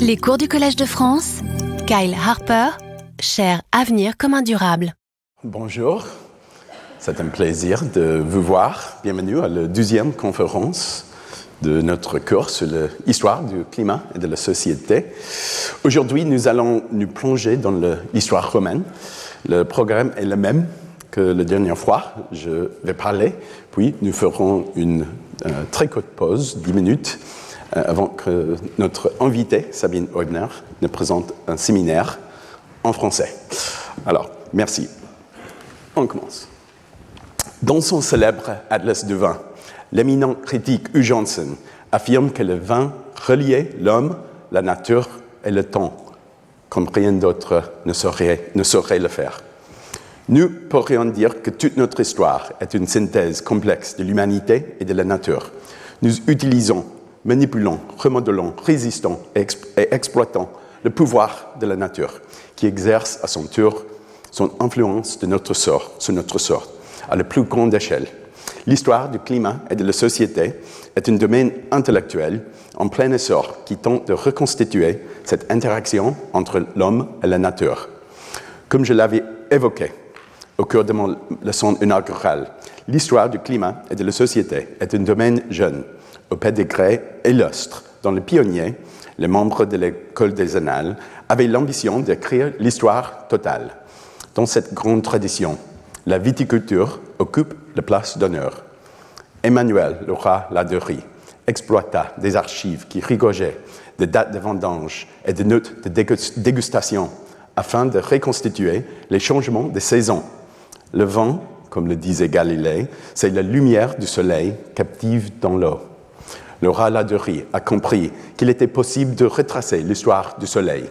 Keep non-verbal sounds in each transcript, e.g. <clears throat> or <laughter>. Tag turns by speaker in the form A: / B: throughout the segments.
A: Les cours du Collège de France, Kyle Harper, cher Avenir commun durable.
B: Bonjour, c'est un plaisir de vous voir. Bienvenue à la deuxième conférence de notre cours sur l'histoire du climat et de la société. Aujourd'hui, nous allons nous plonger dans l'histoire romaine. Le programme est le même que la dernière fois. Je vais parler, puis nous ferons une euh, très courte pause, 10 minutes, avant que notre invité, Sabine Eubner, ne présente un séminaire en français. Alors, merci. On commence. Dans son célèbre Atlas du vin, l'éminent critique Hugh Johnson affirme que le vin reliait l'homme, la nature et le temps, comme rien d'autre ne saurait le faire. Nous pourrions dire que toute notre histoire est une synthèse complexe de l'humanité et de la nature. Nous utilisons, manipulons, remodelons, résistons et, exploitons le pouvoir de la nature, qui exerce à son tour son influence de notre sort, sur notre sort, à la plus grande échelle. L'histoire du climat et de la société est un domaine intellectuel en plein essor qui tente de reconstituer cette interaction entre l'homme et la nature. Comme je l'avais évoqué au cours de mon leçon inaugurale. L'histoire du climat et de la société est un domaine jeune, au pédigré illustre, dont les pionniers, les membres de l'école des annales, avaient l'ambition d'écrire l'histoire totale. Dans cette grande tradition, la viticulture occupe la place d'honneur. Emmanuel roi Laderie exploita des archives qui rigogeaient des dates de vendange et des notes de dégustation afin de reconstituer les changements des saisons le vent, comme le disait Galilée, c'est la lumière du soleil captive dans l'eau. Le Laderie a compris qu'il était possible de retracer l'histoire du soleil,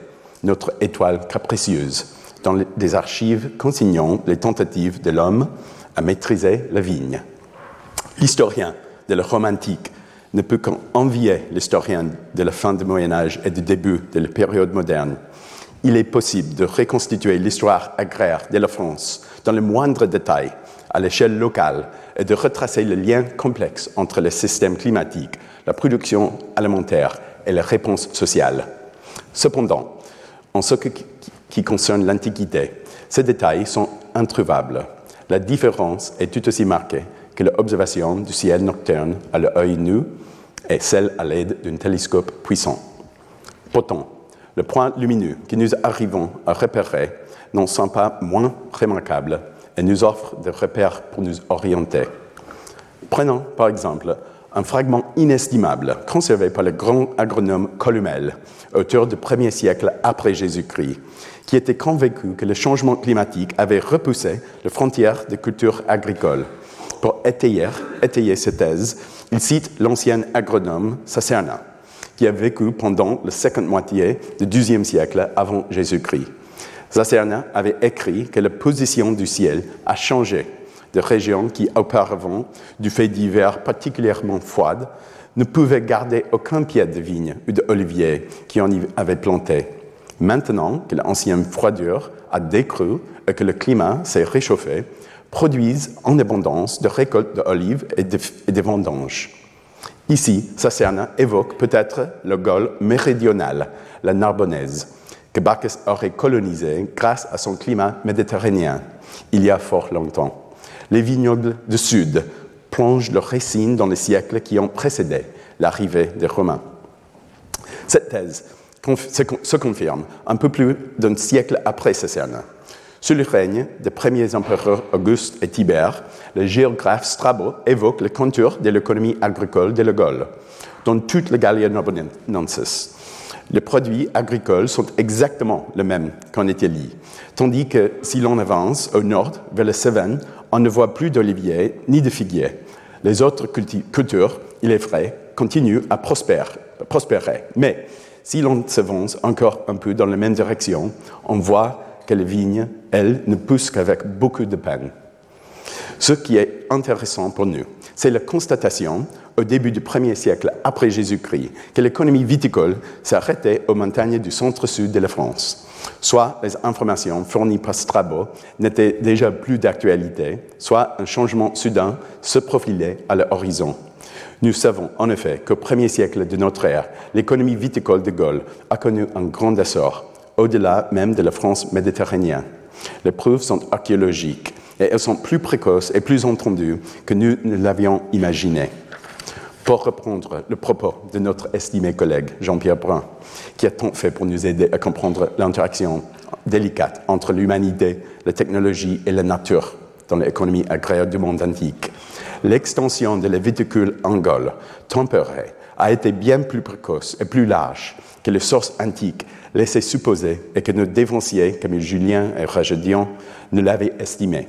B: notre étoile capricieuse, dans des archives consignant les tentatives de l'homme à maîtriser la vigne. L'historien de la Rome antique ne peut qu'envier l'historien de la fin du Moyen Âge et du début de la période moderne. Il est possible de reconstituer l'histoire agraire de la France dans le moindre détail à l'échelle locale et de retracer le lien complexe entre le système climatique, la production alimentaire et les réponses sociales. Cependant, en ce qui concerne l'Antiquité, ces détails sont introuvables. La différence est tout aussi marquée que l'observation du ciel nocturne à l'œil nu et celle à l'aide d'un télescope puissant. Pourtant, le point lumineux que nous arrivons à repérer n'en sont pas moins remarquables et nous offrent des repères pour nous orienter. Prenons par exemple un fragment inestimable conservé par le grand agronome Columel, auteur du premier siècle après Jésus-Christ, qui était convaincu que le changement climatique avait repoussé les frontières des cultures agricoles. Pour étayer, étayer cette thèse, il cite l'ancien agronome Sacerna, qui a vécu pendant la seconde moitié du XIIe siècle avant Jésus-Christ. Zacerna avait écrit que la position du ciel a changé de régions qui, auparavant, du fait d'hiver particulièrement froides, ne pouvaient garder aucun pied de vigne ou d'olivier qui en avaient planté. Maintenant que l'ancienne froidure a décru et que le climat s'est réchauffé, produisent en abondance de récoltes d'olives et de, vendanges. Ici, Sacerna évoque peut-être le Gaule méridional, la Narbonnaise, que Bacchus aurait colonisé grâce à son climat méditerranéen il y a fort longtemps. Les vignobles du Sud plongent leurs racines dans les siècles qui ont précédé l'arrivée des Romains. Cette thèse se confirme un peu plus d'un siècle après Cécerne. Sous le règne des premiers empereurs Auguste et Tibère, le géographe Strabo évoque les contours de l'économie agricole de la Gaule, dans toute la Gallia Narbonensis les produits agricoles sont exactement les mêmes qu'en Italie, tandis que si l'on avance au nord vers le Cévennes, on ne voit plus d'oliviers ni de figuiers. Les autres cultures, il est vrai, continuent à prospérer. Mais si l'on s'avance encore un peu dans la même direction, on voit que les vignes, elles, ne poussent qu'avec beaucoup de peine. Ce qui est intéressant pour nous, c'est la constatation au début du premier siècle après Jésus-Christ que l'économie viticole s'arrêtait aux montagnes du centre-sud de la France. Soit les informations fournies par Strabo n'étaient déjà plus d'actualité, soit un changement soudain se profilait à l'horizon. Nous savons en effet qu'au premier siècle de notre ère, l'économie viticole de Gaulle a connu un grand essor, au-delà même de la France méditerranéenne. Les preuves sont archéologiques et elles sont plus précoces et plus entendues que nous ne l'avions imaginé. Pour reprendre le propos de notre estimé collègue Jean-Pierre Brun, qui a tant fait pour nous aider à comprendre l'interaction délicate entre l'humanité, la technologie et la nature dans l'économie agraire du monde antique. L'extension de la viticule en Gaule, tempérée, a été bien plus précoce et plus large que les sources antiques laissaient supposer et que nos dévanciers, comme Julien et Rajadian, ne l'avaient estimé.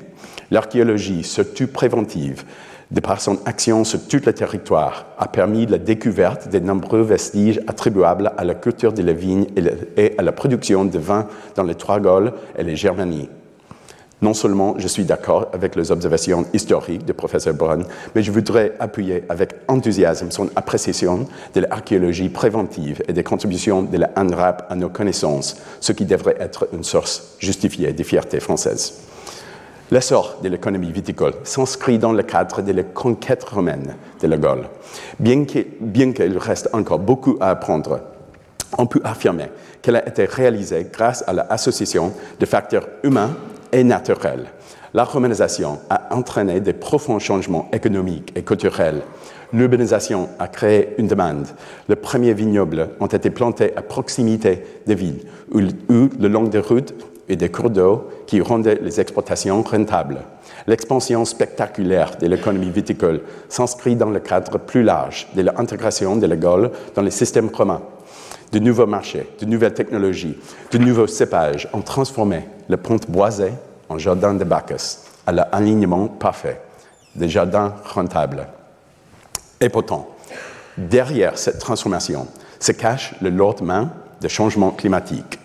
B: L'archéologie, surtout préventive, de par son action sur tout le territoire, a permis la découverte de nombreux vestiges attribuables à la culture de la vigne et à la production de vin dans les trois Gaules et les Germanies. Non seulement je suis d'accord avec les observations historiques du professeur Brun, mais je voudrais appuyer avec enthousiasme son appréciation de l'archéologie préventive et des contributions de la ANRAP à nos connaissances, ce qui devrait être une source justifiée de fierté française. L'essor de l'économie viticole s'inscrit dans le cadre de la conquête romaine de la Gaule. Bien qu'il reste encore beaucoup à apprendre, on peut affirmer qu'elle a été réalisée grâce à l'association de facteurs humains et naturel. La romanisation a entraîné de profonds changements économiques et culturels. L'urbanisation a créé une demande. Les premiers vignobles ont été plantés à proximité des villes ou le long des routes et des cours d'eau qui rendaient les exportations rentables. L'expansion spectaculaire de l'économie viticole s'inscrit dans le cadre plus large de l'intégration de la Gaule dans les systèmes romains. De nouveaux marchés, de nouvelles technologies, de nouveaux cépages ont transformé le pont boisé en jardin de Bacchus, à l'alignement parfait, des jardins rentables. Et pourtant, derrière cette transformation se cache le lendemain de changement climatique.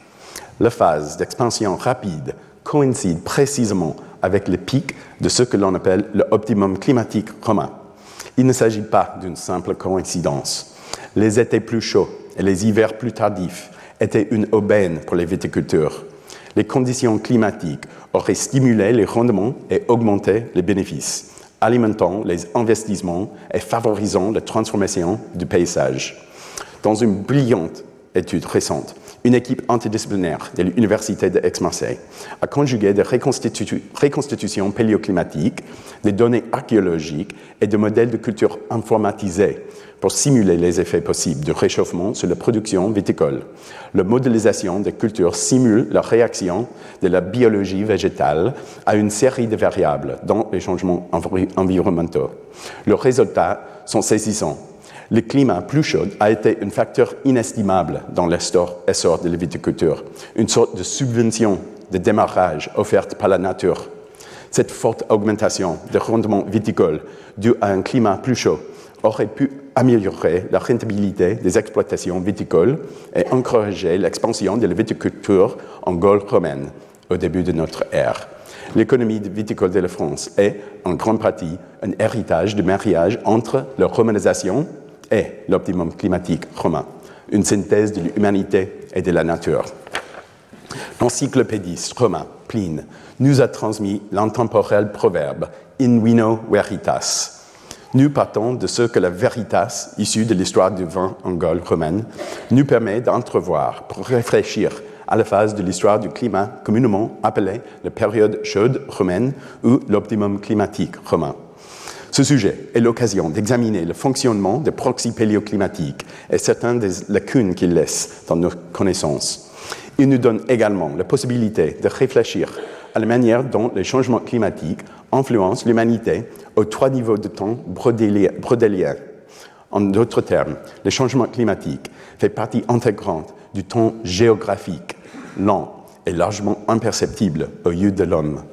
B: La phase d'expansion rapide coïncide précisément avec le pic de ce que l'on appelle l'optimum climatique romain. Il ne s'agit pas d'une simple coïncidence. Les étés plus chauds et les hivers plus tardifs étaient une aubaine pour les viticulteurs. Les conditions climatiques auraient stimulé les rendements et augmenté les bénéfices, alimentant les investissements et favorisant la transformation du paysage. Dans une brillante étude récente, une équipe interdisciplinaire de l'Université d'Aix-Marseille a conjugué des reconstitutions paléoclimatiques, des données archéologiques et des modèles de culture informatisés pour simuler les effets possibles du réchauffement sur la production viticole. La modélisation des cultures simule la réaction de la biologie végétale à une série de variables dans les changements environnementaux. Les résultats sont saisissants le climat plus chaud a été un facteur inestimable dans l'essor de la viticulture, une sorte de subvention de démarrage offerte par la nature. Cette forte augmentation des rendements viticoles due à un climat plus chaud aurait pu améliorer la rentabilité des exploitations viticoles et encourager l'expansion de la viticulture en Gaule romaine au début de notre ère. L'économie viticole de la France est, en grande partie, un héritage de mariage entre la romanisation est l'optimum climatique romain, une synthèse de l'humanité et de la nature. L'encyclopédiste romain Pline nous a transmis l'intemporel proverbe In vino veritas. Nous partons de ce que la veritas, issue de l'histoire du vin en Gaule romaine, nous permet d'entrevoir pour réfléchir à la phase de l'histoire du climat communément appelée la période chaude romaine ou l'optimum climatique romain. Ce sujet est l'occasion d'examiner le fonctionnement des proxys péléoclimatiques et certaines des lacunes qu'ils laissent dans nos connaissances. Il nous donne également la possibilité de réfléchir à la manière dont les changements climatiques influencent l'humanité aux trois niveaux de temps brodéliens. En d'autres termes, le changement climatique fait partie intégrante du temps géographique, lent et largement imperceptible aux yeux de l'homme.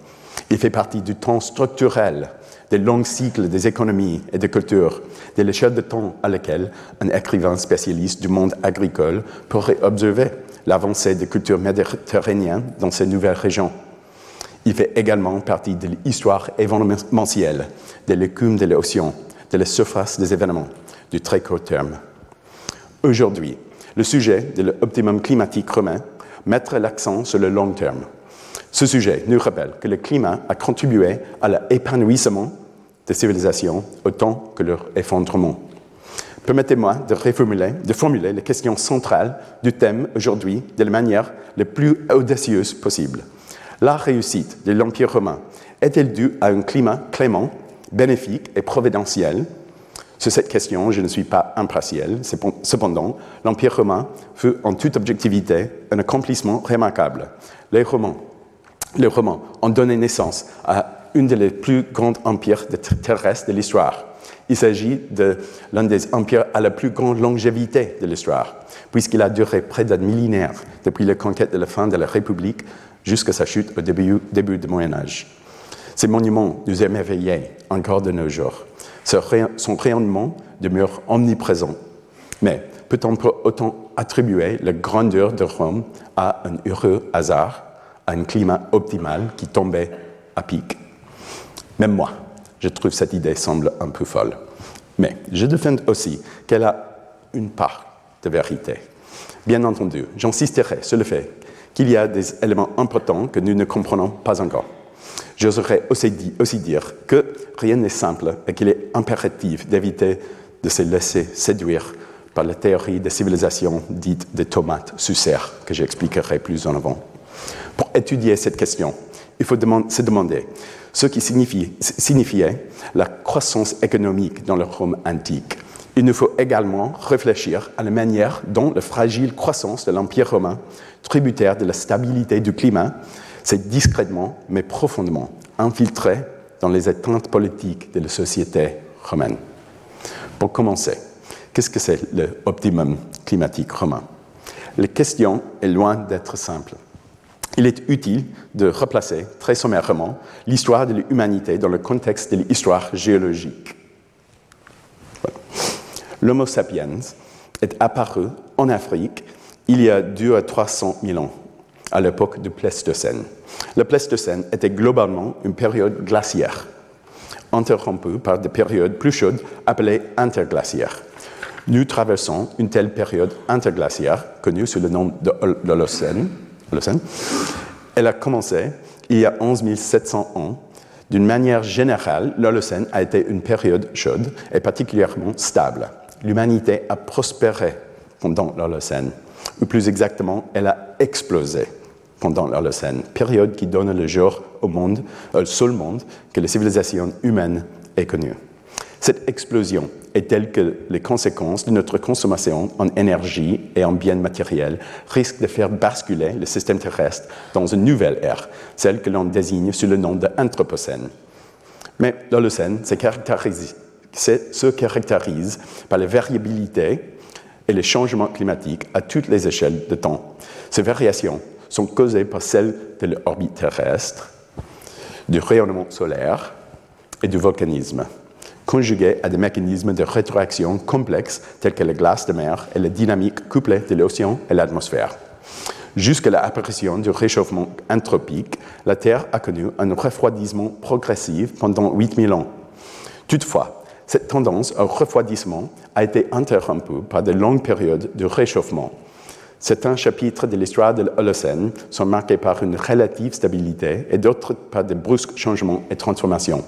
B: Il fait partie du temps structurel, des longs cycles des économies et des cultures, de l'échelle de temps à laquelle un écrivain spécialiste du monde agricole pourrait observer l'avancée des cultures méditerranéennes dans ces nouvelles régions. Il fait également partie de l'histoire événementielle, de l'écume de l'océan, de la surface des événements, du très court terme. Aujourd'hui, le sujet de l'optimum climatique romain mettra l'accent sur le long terme. Ce sujet nous rappelle que le climat a contribué à l'épanouissement des civilisations autant que leur effondrement. Permettez-moi de reformuler, de formuler les questions centrales du thème aujourd'hui de la manière la plus audacieuse possible. La réussite de l'Empire romain est-elle due à un climat clément, bénéfique et providentiel? Sur cette question, je ne suis pas impartial. Cependant, l'Empire romain fut en toute objectivité un accomplissement remarquable. Les Romains, les Romains ont donné naissance à une des plus grands empires terrestres de l'histoire. Il s'agit de l'un des empires à la plus grande longévité de l'histoire, puisqu'il a duré près d'un millénaire depuis la conquête de la fin de la République jusqu'à sa chute au début, du Moyen Âge. Ces monuments nous émerveillent encore de nos jours. Son rayonnement demeure omniprésent. Mais peut-on autant attribuer la grandeur de Rome à un heureux hasard, à un climat optimal qui tombait à pic? Même moi, je trouve cette idée semble un peu folle. Mais je défends aussi qu'elle a une part de vérité. Bien entendu, j'insisterai sur le fait qu'il y a des éléments importants que nous ne comprenons pas encore. J'oserais aussi, aussi dire que rien n'est simple et qu'il est impératif d'éviter de se laisser séduire par la théorie des civilisations dites des tomates sous serre, que j'expliquerai plus en avant. Pour étudier cette question, il faut se demander ce qui signifiait la croissance économique dans le Rome antique. Il nous faut également réfléchir à la manière dont la fragile croissance de l'Empire romain, tributaire de la stabilité du climat, s'est discrètement mais profondément infiltré dans les éteintes politiques de la société romaine. Pour commencer, qu'est-ce que c'est l'optimum climatique romain? La question est loin d'être simple il est utile de replacer très sommairement l'histoire de l'humanité dans le contexte de l'histoire géologique. L'Homo sapiens est apparu en Afrique il y a 2 à 300 000 ans, à l'époque du Pléistocène. Le Pléistocène était globalement une période glaciaire, interrompue par des périodes plus chaudes appelées interglaciaires. Nous traversons une telle période interglaciaire, connue sous le nom de l'Holocène, elle a commencé il y a 11 700 ans. D'une manière générale, l'Holocène a été une période chaude et particulièrement stable. L'humanité a prospéré pendant l'Holocène, ou plus exactement, elle a explosé pendant l'Holocène, période qui donne le jour au monde, au seul monde que la civilisation humaine ait connu. Cette explosion est telle que les conséquences de notre consommation en énergie et en biens matériels risquent de faire basculer le système terrestre dans une nouvelle ère, celle que l'on désigne sous le nom d'Anthropocène. Mais l'Holocène se caractérise, se caractérise par la variabilité et les changements climatiques à toutes les échelles de temps. Ces variations sont causées par celles de l'orbite terrestre, du rayonnement solaire et du volcanisme conjugué à des mécanismes de rétroaction complexes tels que la glace de mer et la dynamique couplée de l'océan et l'atmosphère. Jusqu'à l'apparition du réchauffement anthropique, la Terre a connu un refroidissement progressif pendant 8000 ans. Toutefois, cette tendance au refroidissement a été interrompue par de longues périodes de réchauffement. Certains chapitres de l'histoire de l'Holocène sont marqués par une relative stabilité et d'autres par de brusques changements et transformations.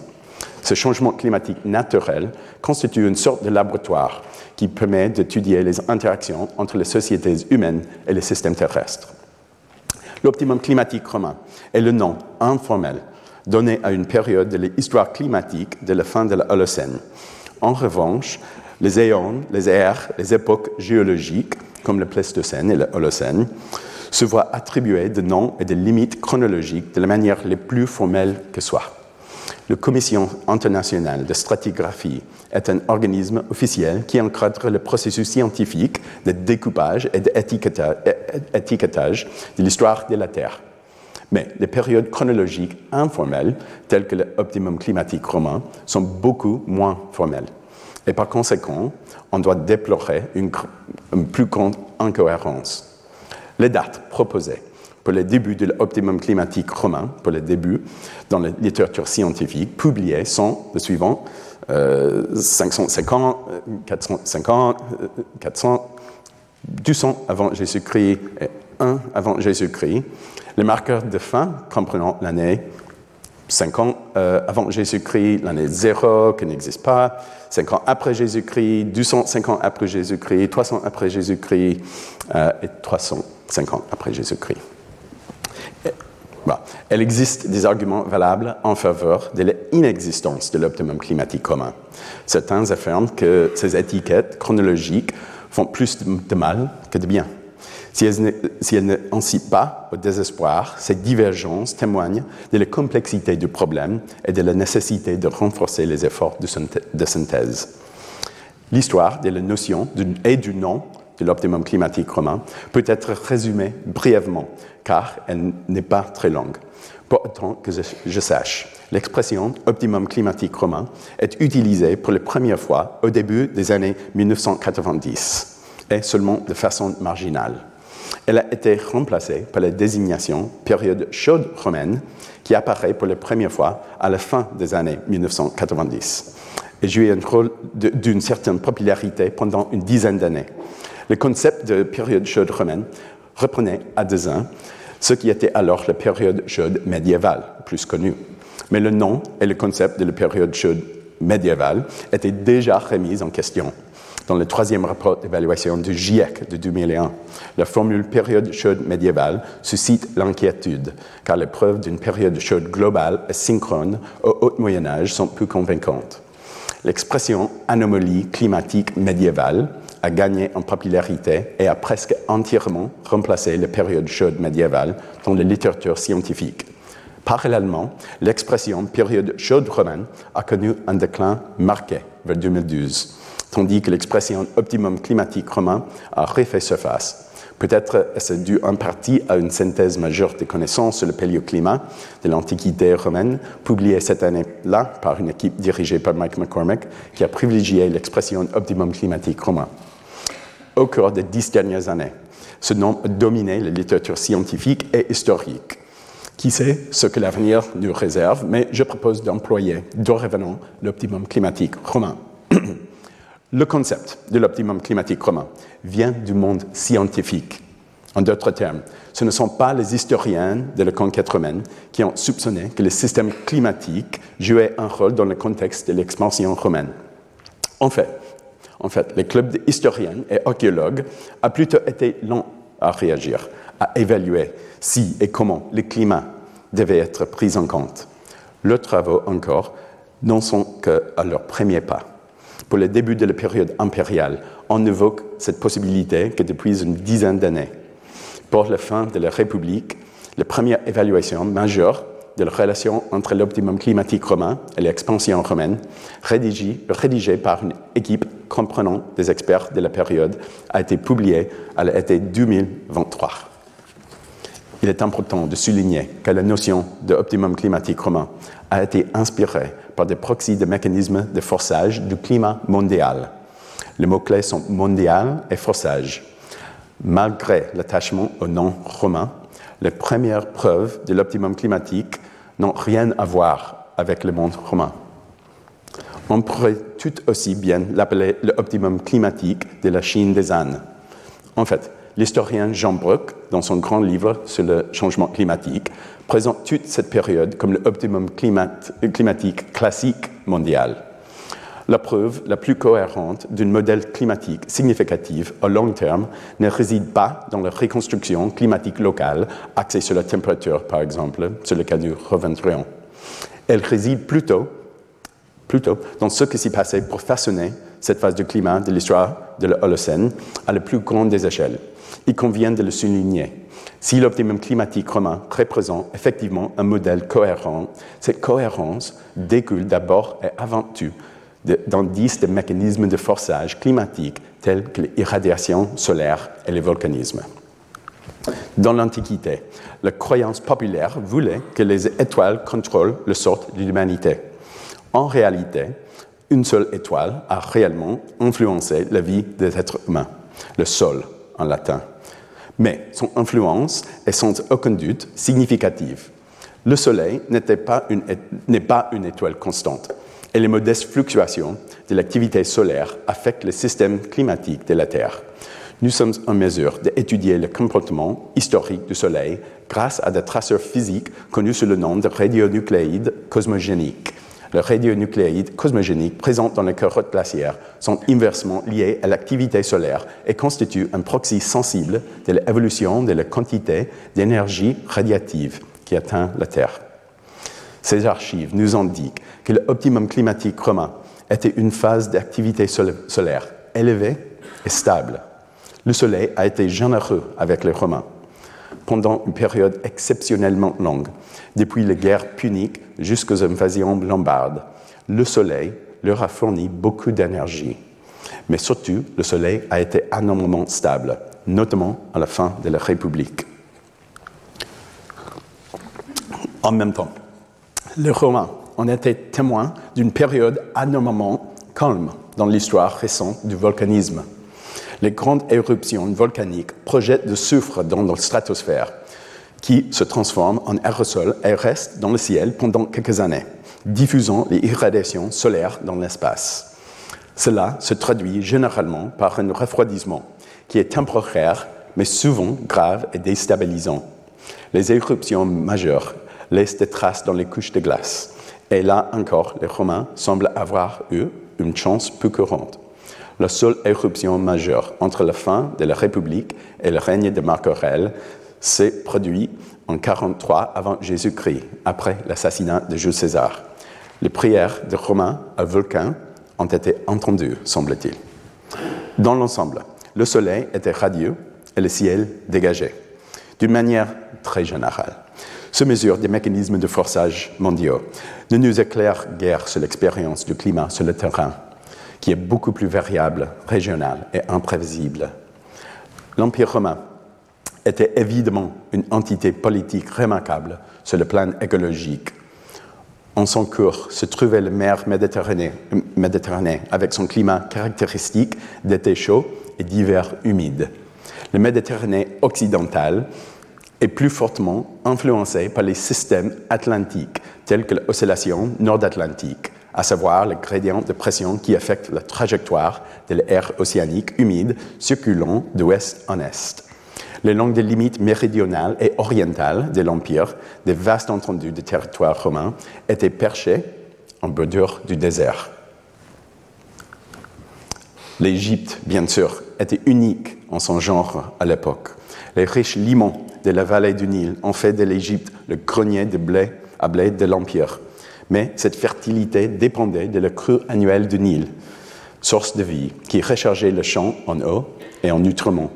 B: Ce changement climatique naturel constitue une sorte de laboratoire qui permet d'étudier les interactions entre les sociétés humaines et les systèmes terrestres. L'optimum climatique romain est le nom informel donné à une période de l'histoire climatique de la fin de l'Holocène. En revanche, les éons, les ères, les époques géologiques, comme le Pléistocène et l'Holocène, se voient attribuer des noms et des limites chronologiques de la manière les plus formelle que soit. La Commission internationale de stratigraphie est un organisme officiel qui encadre le processus scientifique de découpage et d'étiquetage de l'histoire de la Terre. Mais les périodes chronologiques informelles, telles que l'optimum climatique romain, sont beaucoup moins formelles. Et par conséquent, on doit déplorer une, une plus grande incohérence. Les dates proposées pour le début de l'optimum climatique romain, pour le début dans la littérature scientifique, publiés sont le suivant 550, 450, 400, 200 avant Jésus-Christ et 1 avant Jésus-Christ. Les marqueurs de fin comprenant l'année 5 ans euh, avant Jésus-Christ, l'année 0 qui n'existe pas, 5 ans après Jésus-Christ, 205 ans après Jésus-Christ, 300 après Jésus-Christ euh, et 350 après Jésus-Christ. Elle existe des arguments valables en faveur de l'inexistence de l'optimum climatique commun. Certains affirment que ces étiquettes chronologiques font plus de mal que de bien. Si elles, ne incitent pas au désespoir, ces divergences témoignent de la complexité du problème et de la nécessité de renforcer les efforts de, synthèse. L'histoire de la notion et du nom de l'optimum climatique commun peut être résumée brièvement, car elle n'est pas très longue. Pour autant que je, sache, l'expression optimum climatique commun est utilisée pour la première fois au début des années 1990 et seulement de façon marginale. Elle a été remplacée par la désignation période chaude romaine qui apparaît pour la première fois à la fin des années 1990 et joué un rôle d'une certaine popularité pendant une dizaine d'années. Le concept de période chaude romaine reprenait à ans ce qui était alors la période chaude médiévale, plus connue. Mais le nom et le concept de la période chaude médiévale étaient déjà remis en question dans le troisième rapport d'évaluation du GIEC de 2001. La formule période chaude médiévale suscite l'inquiétude, car les preuves d'une période chaude globale et synchrone au Haut Moyen Âge sont peu convaincantes. L'expression anomalie climatique médiévale a gagné en popularité et a presque entièrement remplacé la période chaude médiévale dans la littérature scientifique. Parallèlement, l'expression période chaude romaine a connu un déclin marqué vers 2012 tandis que l'expression optimum climatique romain a refait surface. Peut-être est-ce dû en partie à une synthèse majeure des connaissances sur le paléoclimat de l'Antiquité romaine, publiée cette année-là par une équipe dirigée par Mike McCormick, qui a privilégié l'expression optimum climatique romain. Au cours des dix dernières années, ce nom a dominé la littérature scientifique et historique. Qui sait ce que l'avenir nous réserve, mais je propose d'employer dorénavant l'optimum climatique romain. <clears throat> Le concept de l'optimum climatique commun vient du monde scientifique. En d'autres termes, ce ne sont pas les historiens de la conquête romaine qui ont soupçonné que le système climatique jouait un rôle dans le contexte de l'expansion romaine. En fait, en fait, le club d'historiens et archéologues a plutôt été long à réagir, à évaluer si et comment le climat devait être pris en compte. Leurs travaux encore n'en sont qu'à leur premier pas pour le début de la période impériale, on évoque cette possibilité que depuis une dizaine d'années. Pour la fin de la République, la première évaluation majeure de la relation entre l'optimum climatique romain et l'expansion romaine, rédigée, par une équipe comprenant des experts de la période, a été publiée à l'été 2023. Il est important de souligner que la notion d'optimum climatique romain a été inspirée par des proxys de mécanismes de forçage du climat mondial. Les mots-clés sont mondial et forçage. Malgré l'attachement au nom romain, les premières preuves de l'optimum climatique n'ont rien à voir avec le monde romain. On pourrait tout aussi bien l'appeler l'optimum climatique de la Chine des ânes. En fait, l'historien Jean Bruck, dans son grand livre sur le changement climatique, présente toute cette période comme l'optimum climatique classique mondial. La preuve la plus cohérente d'un modèle climatique significatif à long terme ne réside pas dans la reconstruction climatique locale axée sur la température, par exemple, sur le cas du Reventurion. Elle réside plutôt, plutôt dans ce qui s'est passé pour façonner cette phase du climat de l'histoire de l'Holocène à la plus grande des échelles. Il convient de le souligner. Si l'optimum climatique romain représente effectivement un modèle cohérent, cette cohérence découle d'abord et avant tout d'indices de mécanismes de forçage climatique tels que l'irradiation solaire et le volcanisme. Dans l'Antiquité, la croyance populaire voulait que les étoiles contrôlent le sort de l'humanité. En réalité, une seule étoile a réellement influencé la vie des êtres humains, le Sol en latin mais son influence est sans aucun doute significative. Le Soleil n'est pas, pas, une étoile constante, et les modestes fluctuations de l'activité solaire affectent le système climatique de la Terre. nous sommes en mesure d'étudier le comportement historique du Soleil grâce à des traceurs physiques connus sous le nom de radionucléides cosmogéniques. Les radionucléides cosmogéniques présents dans les carottes glaciaires sont inversement liés à l'activité solaire et constituent un proxy sensible de l'évolution de la quantité d'énergie radiative qui atteint la Terre. Ces archives nous indiquent que l'optimum climatique romain était une phase d'activité solaire élevée et stable. Le Soleil a été généreux avec les Romains pendant une période exceptionnellement longue, depuis les guerres puniques jusqu'aux invasions lombardes. Le Soleil leur a fourni beaucoup d'énergie. Mais surtout, le Soleil a été anormalement stable, notamment à la fin de la République. En même temps, les Romains ont été témoins d'une période anormalement calme dans l'histoire récente du volcanisme. Les grandes éruptions volcaniques projettent de soufre dans la stratosphère, qui se transforme en aérosol et reste dans le ciel pendant quelques années, diffusant les irradiations solaires dans l'espace. Cela se traduit généralement par un refroidissement qui est temporaire, mais souvent grave et déstabilisant. Les éruptions majeures laissent des traces dans les couches de glace. Et là encore, les Romains semblent avoir eu une chance peu courante. La seule éruption majeure entre la fin de la République et le règne de Marc Aurèle s'est produit en 43 avant Jésus-Christ, après l'assassinat de Jules César. Les prières de Romains à Vulcain ont été entendues, semble-t-il. Dans l'ensemble, le soleil était radieux et le ciel dégagé, d'une manière très générale. Ce mesure des mécanismes de forçage mondiaux ne nous éclaire guère sur l'expérience du climat sur le terrain, qui est beaucoup plus variable, régional et imprévisible. L'Empire romain était évidemment une entité politique remarquable sur le plan écologique. En son cours se trouvait la mer Méditerranée, Méditerranée avec son climat caractéristique d'été chaud et d'hiver humide. La Méditerranée occidentale est plus fortement influencée par les systèmes atlantiques tels que l'oscillation nord-atlantique, à savoir le gradient de pression qui affecte la trajectoire de l'air océanique humide circulant d'ouest en est les langues des limites méridionales et orientales de l'Empire, des vastes entendus de territoire romain, étaient perchées en bordure du désert. L'Égypte, bien sûr, était unique en son genre à l'époque. Les riches limons de la vallée du Nil ont fait de l'Égypte le grenier de blé à blé de l'Empire. Mais cette fertilité dépendait de la crue annuelle du Nil, source de vie, qui rechargeait le champ en eau et en nutriments.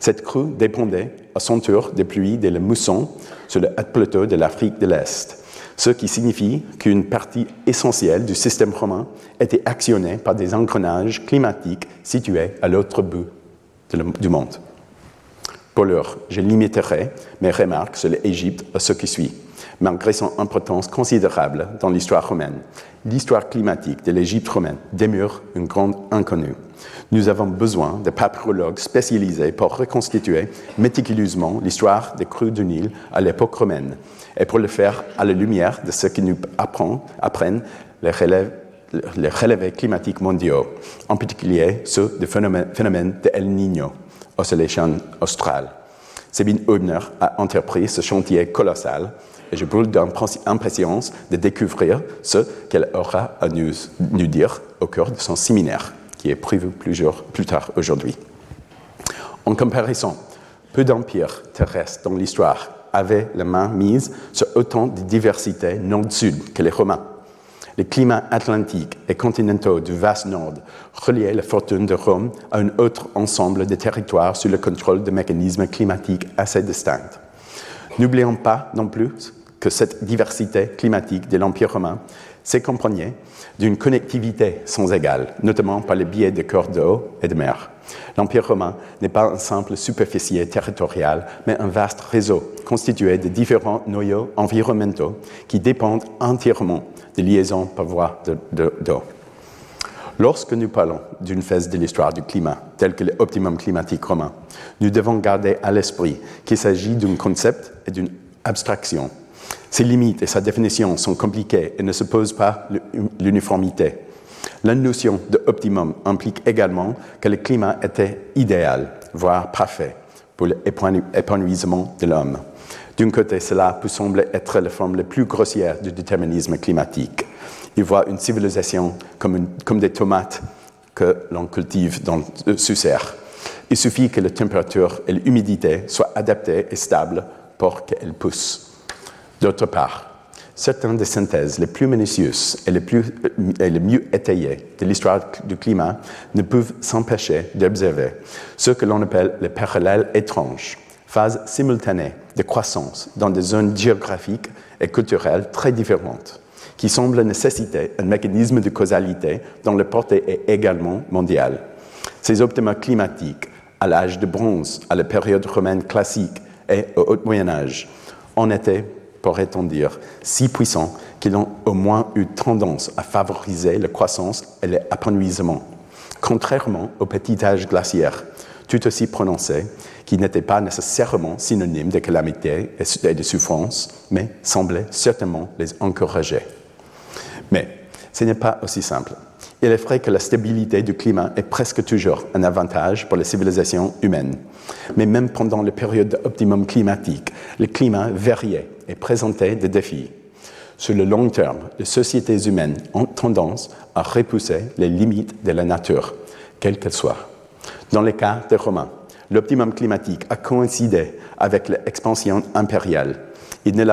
B: Cette crue dépendait à son tour des pluies de la mousson sur le haut plateau de l'Afrique de l'Est, ce qui signifie qu'une partie essentielle du système romain était actionnée par des engrenages climatiques situés à l'autre bout du monde. Pour l'heure, je limiterai mes remarques sur l'Égypte à ce qui suit. Malgré son importance considérable dans l'histoire romaine, l'histoire climatique de l'Égypte romaine demeure une grande inconnue nous avons besoin de papyrologues spécialisés pour reconstituer méticuleusement l'histoire des crues du Nil à l'époque romaine, et pour le faire à la lumière de ce qui nous apprennent les, relevés climatiques mondiaux, en particulier ceux du phénomène, de El Niño, oscillation australe. Sabine Hubner a entrepris ce chantier colossal et je brûle d'impatience de découvrir ce qu'elle aura à nous, dire au cours de son séminaire qui est prévu plus tard aujourd'hui. En comparaison, peu d'empires terrestres dans l'histoire avaient la main mise sur autant de diversité nord-sud que les Romains. Les climats atlantiques et continentaux du vaste nord reliaient la fortune de Rome à un autre ensemble de territoires sous le contrôle de mécanismes climatiques assez distincts. N'oublions pas non plus que cette diversité climatique de l'Empire romain s'accompagnait d'une connectivité sans égale, notamment par le biais de corps d'eau et de mer. L'Empire romain n'est pas un simple superficie territoriale, mais un vaste réseau constitué de différents noyaux environnementaux qui dépendent entièrement des liaisons par voie d'eau. Lorsque nous parlons d'une phase de l'histoire du climat, telle que l'optimum climatique romain, nous devons garder à l'esprit qu'il s'agit d'un concept et d'une abstraction ses limites et sa définition sont compliquées et ne supposent pas l'uniformité. La notion d'optimum implique également que le climat était idéal, voire parfait, pour l'épanouissement de l'homme. D'un côté, cela peut sembler être la forme la plus grossière du déterminisme climatique. Il voit une civilisation comme, des tomates que l'on cultive dans, euh, sous serre. Il suffit que la température et l'humidité soient adaptées et stables pour qu'elles poussent. D'autre part, certaines des synthèses les plus minutieuses et les, plus, et les mieux étayées de l'histoire du climat ne peuvent s'empêcher d'observer ce que l'on appelle les parallèles étranges, phases simultanées de croissance dans des zones géographiques et culturelles très différentes, qui semblent nécessiter un mécanisme de causalité dont la portée est également mondiale. Ces optimas climatiques, à l'âge de bronze, à la période romaine classique et au Haut Moyen Âge, en étaient pourrait-on dire, si puissants qu'ils ont au moins eu tendance à favoriser la croissance et l'épanouissement, contrairement au petit âge glaciaire, tout aussi prononcé, qui n'était pas nécessairement synonyme de calamité et de souffrance, mais semblait certainement les encourager. Mais ce n'est pas aussi simple. Il est vrai que la stabilité du climat est presque toujours un avantage pour les civilisations humaines. Mais même pendant les périodes d'optimum climatique, le climat variait et présentait des défis. Sur le long terme, les sociétés humaines ont tendance à repousser les limites de la nature, quelles qu'elles soient. Dans le cas des Romains, l'optimum climatique a coïncidé avec l'expansion impériale il ne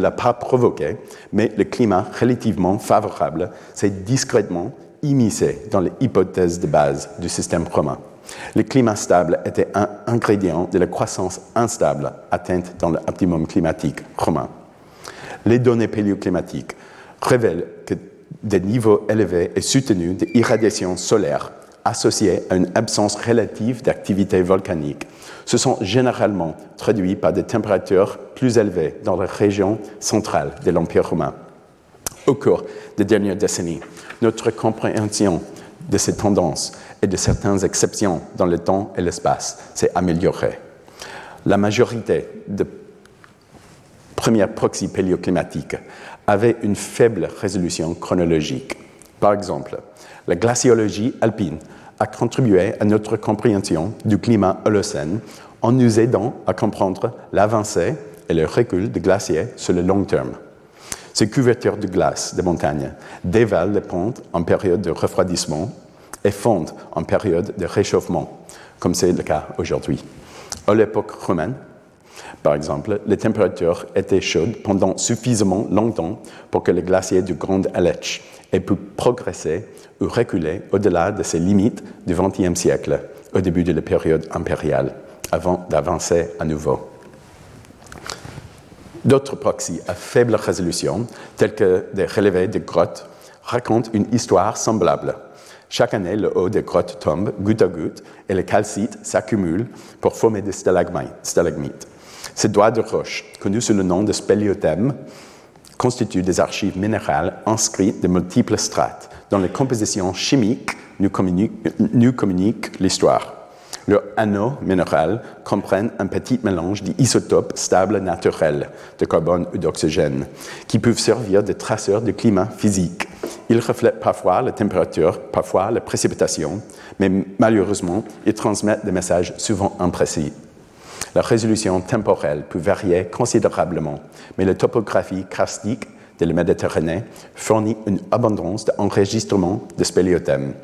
B: l'a pas provoqué, mais le climat relativement favorable s'est discrètement immiscé dans les hypothèses de base du système romain. Le climat stable était un ingrédient de la croissance instable atteinte dans l'optimum climatique romain. Les données paléoclimatiques révèlent que des niveaux élevés et soutenus d'irradiation solaire associés à une absence relative d'activité volcanique se sont généralement traduits par des températures plus élevées dans la région centrale de l'Empire romain. Au cours des dernières décennies, notre compréhension de ces tendances et de certaines exceptions dans le temps et l'espace s'est améliorée. La majorité de premières proxys paléoclimatiques avaient une faible résolution chronologique. Par exemple, la glaciologie alpine a contribué à notre compréhension du climat holocène en nous aidant à comprendre l'avancée et le recul des glaciers sur le long terme. Ces couvertures de glace des montagnes dévalent les pentes en période de refroidissement et fondent en période de réchauffement, comme c'est le cas aujourd'hui. À l'époque romaine, par exemple, les températures étaient chaudes pendant suffisamment longtemps pour que les glaciers du Grand Aletsch aient pu progresser ou reculer au-delà de ces limites du XXe siècle, au début de la période impériale, avant d'avancer à nouveau. D'autres proxys à faible résolution, tels que des relevés de grottes, racontent une histoire semblable. Chaque année, le haut des grottes tombe goutte à goutte et les calcites s'accumulent pour former des stalagmites. Ces doigts de roche, connus sous le nom de spéléothèmes, constituent des archives minérales inscrites de multiples strates dont les compositions chimiques nous communiquent, l'histoire. Leurs anneaux minéraux comprennent un petit mélange d'isotopes stables naturels de carbone ou d'oxygène qui peuvent servir de traceurs de climat physique. Ils reflètent parfois la température, parfois la précipitation, mais malheureusement, ils transmettent des messages souvent imprécis. La résolution temporelle peut varier considérablement, mais la topographie karstique de la Méditerranée fournit une abondance d'enregistrements de spéléothèmes.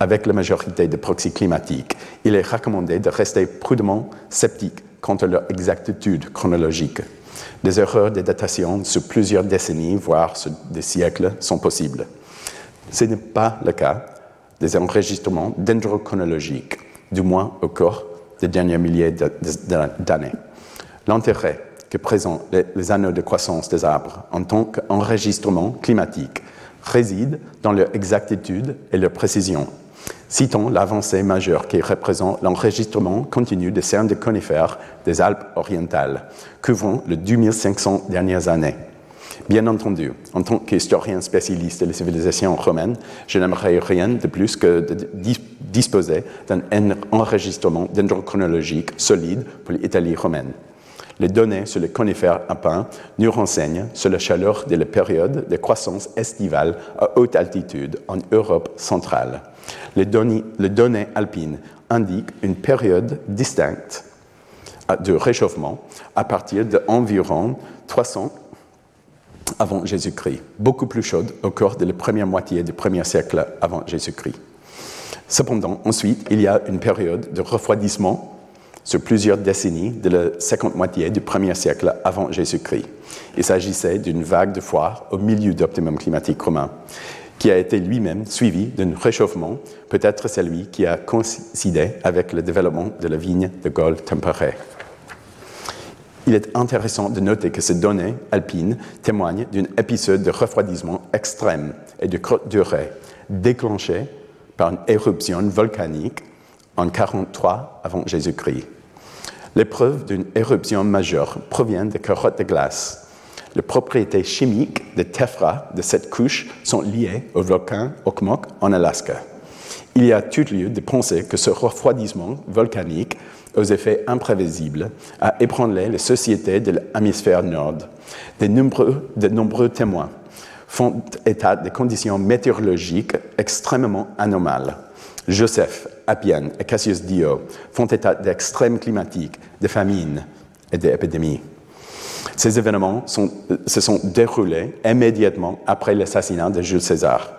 B: Avec la majorité des proxys climatiques, il est recommandé de rester prudemment sceptique quant à leur exactitude chronologique. Des erreurs de datation sur plusieurs décennies, voire sur des siècles, sont possibles. Ce n'est pas le cas des enregistrements dendrochronologiques, du moins au cours des derniers milliers d'années. L'intérêt que présentent les, anneaux de croissance des arbres en tant qu'enregistrement climatique réside dans leur exactitude et leur précision. Citons l'avancée majeure qui représente l'enregistrement continu des cernes de conifères des Alpes orientales, couvrant les 2500 dernières années. Bien entendu, en tant qu'historien spécialiste des civilisations romaines, je n'aimerais rien de plus que de disposer d'un enregistrement dendrochronologique solide pour l'Italie romaine. Les données sur les conifères alpins nous renseignent sur la chaleur de la période de croissance estivale à haute altitude en Europe centrale. Les données, alpines indique une période distincte de réchauffement à partir d'environ 300 avant Jésus-Christ, beaucoup plus chaude au cours de la première moitié du premier siècle avant Jésus-Christ. Cependant, ensuite, il y a une période de refroidissement sur plusieurs décennies de la seconde moitié du premier siècle avant Jésus-Christ. Il s'agissait d'une vague de froid au milieu d'optimum climatique romain, qui a été lui-même suivi d'un réchauffement, peut-être celui qui a coïncidé avec le développement de la vigne de Gaule tempérée. Il est intéressant de noter que ces données alpines témoignent d'un épisode de refroidissement extrême et de courte durée, déclenché par une éruption volcanique en 43 avant Jésus-Christ. Les preuves d'une éruption majeure proviennent des carottes de glace. Les propriétés chimiques des tephra de cette couche sont liées au volcan Okmok en Alaska. Il y a tout lieu de penser que ce refroidissement volcanique aux effets imprévisibles a ébranlé les sociétés de l'hémisphère nord. De nombreux, témoins font état de conditions météorologiques extrêmement anomales. Joseph, Appian et Cassius Dio font état d'extrêmes climatiques, de famines et d'épidémies. Ces événements se sont déroulés immédiatement après l'assassinat de Jules César.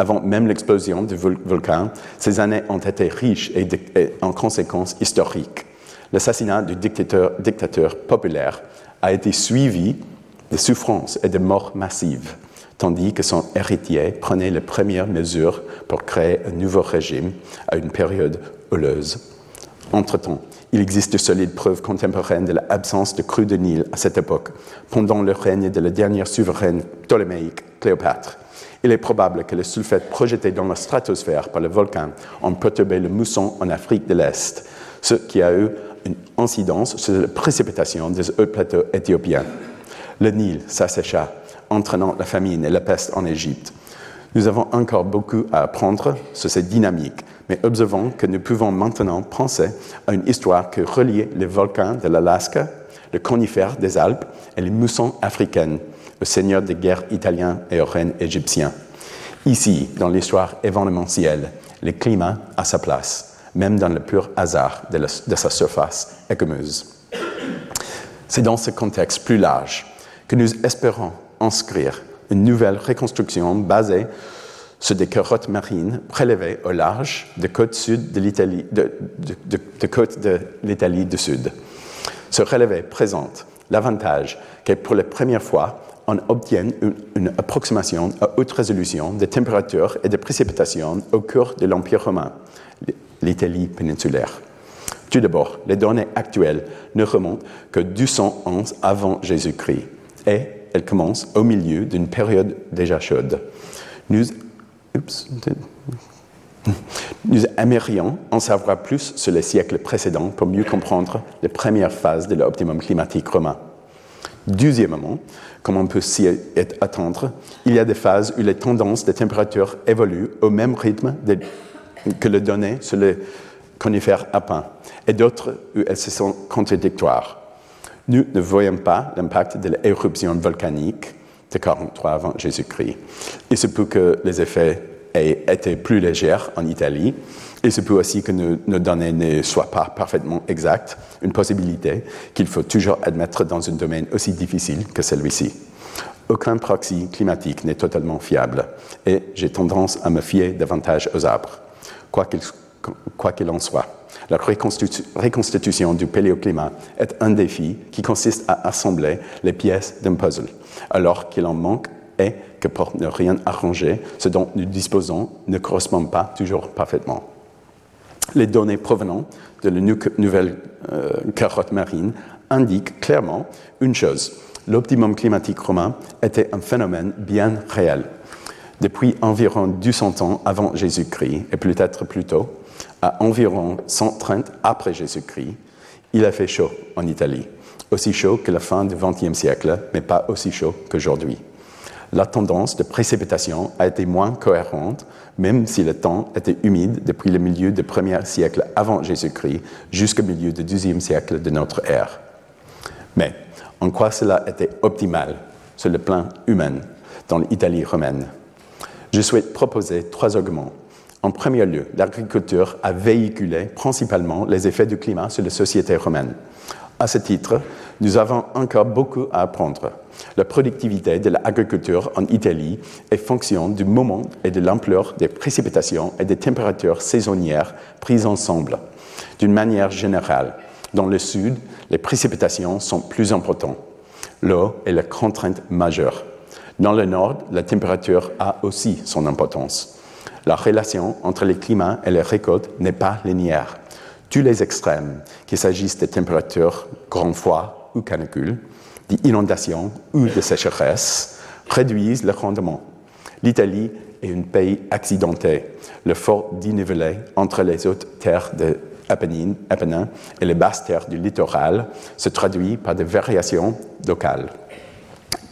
B: Avant même l'explosion du volcan, ces années ont été riches et, en conséquences historiques. L'assassinat du dictateur, populaire a été suivi de souffrances et de morts massives tandis que son héritier prenait les premières mesures pour créer un nouveau régime à une période houleuse. Entre-temps, il existe de solides preuves contemporaines de l'absence de crues de Nil à cette époque, pendant le règne de la dernière souveraine ptoléméique, Cléopâtre. Il est probable que les sulfates projetés dans la stratosphère par le volcan ont perturbé le mousson en Afrique de l'Est, ce qui a eu une incidence sur la précipitation des hauts plateaux éthiopiens. Le Nil s'assécha entraînant la famine et la peste en Égypte. Nous avons encore beaucoup à apprendre sur cette dynamique, mais observons que nous pouvons maintenant penser à une histoire qui reliait les volcans de l'Alaska, le conifère des Alpes et les moussons africaines, au seigneur des guerres italiens et aux reines égyptiens. Ici, dans l'histoire événementielle, le climat a sa place, même dans le pur hasard de, de sa surface écumeuse. C'est dans ce contexte plus large que nous espérons inscrire une nouvelle reconstruction basée sur des carottes marines prélevées au large des côtes sud de l'Italie, de, de l'Italie du Sud. Ce relevé présente l'avantage que pour la première fois, on obtienne une, approximation à haute résolution des températures et des précipitations au cours de l'Empire romain, l'Italie péninsulaire. Tout d'abord, les données actuelles ne remontent que 211 avant Jésus-Christ et elle commence au milieu d'une période déjà chaude. Nous, nous aimerions en savoir plus sur les siècles précédents pour mieux comprendre les premières phases de l'optimum climatique romain. Deuxièmement, comme on peut s'y attendre, il y a des phases où les tendances de température évoluent au même rythme que le donné sur les conifères apins, et d'autres où elles sont contradictoires nous ne voyons pas l'impact de l'éruption volcanique de 43 avant Jésus-Christ. Il se peut que les effets aient été plus légers en Italie. Il se peut aussi que nos, données ne soient pas parfaitement exactes, une possibilité qu'il faut toujours admettre dans un domaine aussi difficile que celui-ci. Aucun proxy climatique n'est totalement fiable et j'ai tendance à me fier davantage aux arbres, quoi qu'il en soit. La reconstitution du paléoclimat est un défi qui consiste à assembler les pièces d'un puzzle, alors qu'il en manque et que pour ne rien arranger, ce dont nous disposons ne correspond pas toujours parfaitement. Les données provenant de la nouvelle euh, carotte marine indiquent clairement une chose. L'optimum climatique romain était un phénomène bien réel. Depuis environ 200 ans avant Jésus-Christ, et peut-être plus tôt, à environ 130 après Jésus-Christ, il a fait chaud en Italie, aussi chaud que la fin du XXe siècle, mais pas aussi chaud qu'aujourd'hui. La tendance de précipitation a été moins cohérente, même si le temps était humide depuis le milieu du premier siècle avant Jésus-Christ jusqu'au milieu du deuxième siècle de notre ère. Mais en quoi cela était optimal sur le plan humain dans l'Italie romaine? Je souhaite proposer trois arguments En premier lieu, l'agriculture a véhiculé principalement les effets du climat sur les sociétés romaines. À ce titre, nous avons encore beaucoup à apprendre. La productivité de l'agriculture en Italie est fonction du moment et de l'ampleur des précipitations et des températures saisonnières prises ensemble. D'une manière générale, dans le sud, les précipitations sont plus importantes. L'eau est la contrainte majeure. Dans le nord, la température a aussi son importance. La relation entre les climats et les récoltes n'est pas linéaire. Tous les extrêmes, qu'il s'agisse des températures grand froid ou canicule, d'inondations ou de sécheresse, réduisent le rendement. L'Italie est un pays accidenté. Le fort dénivelé entre les hautes terres de Apennines et les basses terres du littoral se traduit par des variations locales.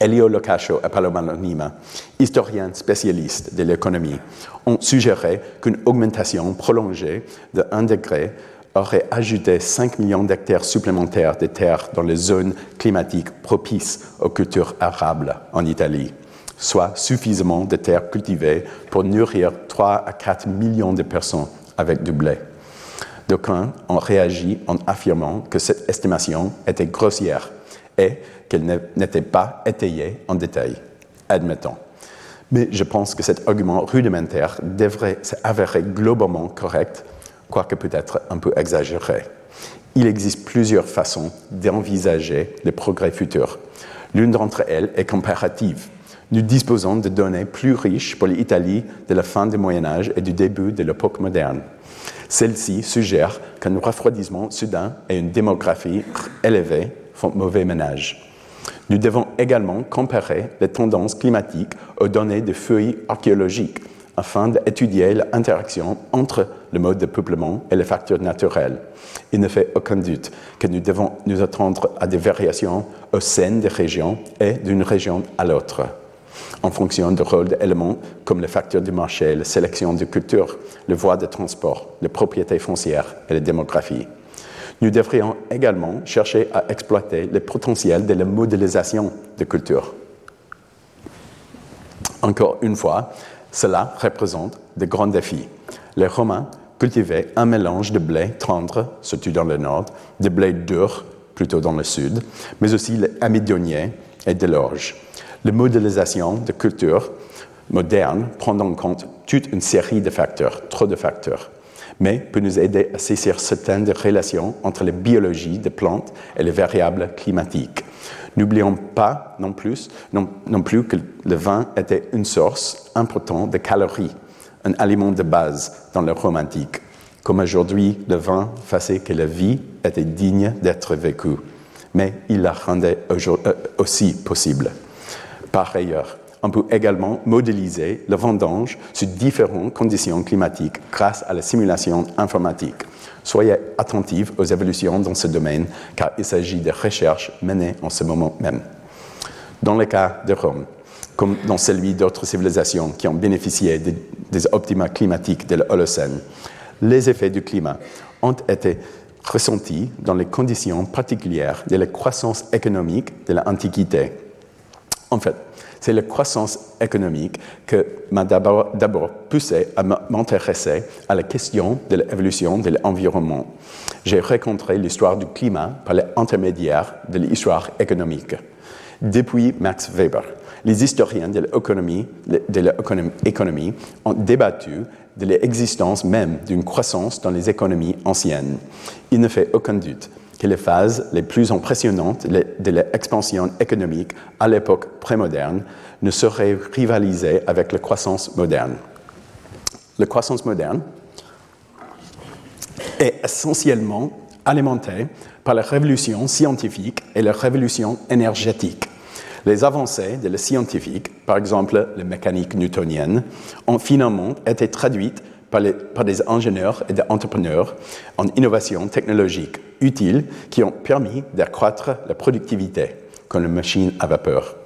B: Elio Locascio et Paloma Lima, historiens spécialistes de l'économie, ont suggéré qu'une augmentation prolongée de 1 degré aurait ajouté 5 millions d'hectares supplémentaires de terres dans les zones climatiques propices aux cultures arables en Italie, soit suffisamment de terres cultivées pour nourrir 3 à 4 millions de personnes avec du blé. D'aucuns ont réagi en affirmant que cette estimation était grossière et qu'elle n'était pas étayée en détail. Admettons. Mais je pense que cet argument rudimentaire devrait s'avérer globalement correct, quoique peut-être un peu exagéré. Il existe plusieurs façons d'envisager les progrès futurs. L'une d'entre elles est comparative. Nous disposons de données plus riches pour l'Italie de la fin du Moyen Âge et du début de l'époque moderne. Celle-ci suggère qu'un refroidissement soudain et une démographie élevée font mauvais ménage. Nous devons également comparer les tendances climatiques aux données de feuilles archéologiques afin d'étudier l'interaction entre le mode de peuplement et les facteurs naturels. Il ne fait aucun doute que nous devons nous attendre à des variations au sein des régions et d'une région à l'autre en fonction du rôle d'éléments comme les facteurs du marché, la sélection de cultures, les voies de transport, les propriétés foncières et la démographie. Nous devrions également chercher à exploiter le potentiel de la modélisation de cultures. Encore une fois, cela représente de grands défis. Les Romains cultivaient un mélange de blé tendre, surtout dans le nord, de blé dur, plutôt dans le sud, mais aussi les amidoniens et de l'orge. La modélisation de culture moderne prend en compte toute une série de facteurs, trop de facteurs, mais peut nous aider à saisir certaines relations entre la biologie des plantes et les variables climatiques. N'oublions pas non plus, que le vin était une source importante de calories, un aliment de base dans le romantique. Comme aujourd'hui, le vin faisait que la vie était digne d'être vécue, mais il la rendait euh, aussi possible. Par ailleurs, on peut également modéliser le vendange sur différentes conditions climatiques grâce à la simulation informatique. Soyez attentifs aux évolutions dans ce domaine car il s'agit de recherches menées en ce moment même. Dans le cas de Rome, comme dans celui d'autres civilisations qui ont bénéficié des optima climatiques de l'Holocène, les effets du climat ont été ressentis dans les conditions particulières de la croissance économique de l'Antiquité en fait, c'est la croissance économique que m'a d'abord poussé à m'intéresser à la question de l'évolution de l'environnement. J'ai rencontré l'histoire du climat par l'intermédiaire de l'histoire économique. Depuis Max Weber, les historiens de l'économie, ont débattu de l'existence même d'une croissance dans les économies anciennes. Il ne fait aucun doute que les phases les plus impressionnantes de l'expansion économique à l'époque prémoderne ne seraient rivalisées avec la croissance moderne. La croissance moderne est essentiellement alimentée par la révolution scientifique et la révolution énergétique. Les avancées de la scientifique, par exemple la mécanique newtonienne, ont finalement été traduites par, par, des ingénieurs et des entrepreneurs en innovation technologique utiles qui ont permis d'accroître la productivité, comme les machines à vapeur.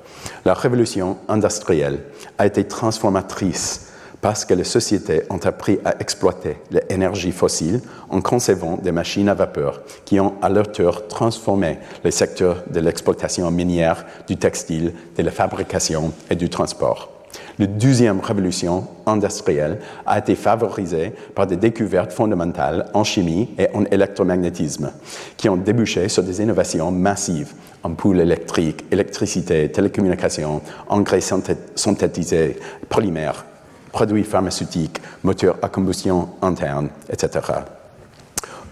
B: La révolution industrielle a été transformatrice parce que les sociétés ont appris à exploiter l'énergie fossile en concevant des machines à vapeur qui ont à leur tour transformé le secteur de l'exploitation minière, du textile, de la fabrication et du transport. La deuxième révolution industrielle a été favorisée par des découvertes fondamentales en chimie et en électromagnétisme, qui ont débouché sur des innovations massives ampoules électriques, électricité, télécommunications, engrais synthétisés, polymères, produits pharmaceutiques, moteurs à combustion interne, etc.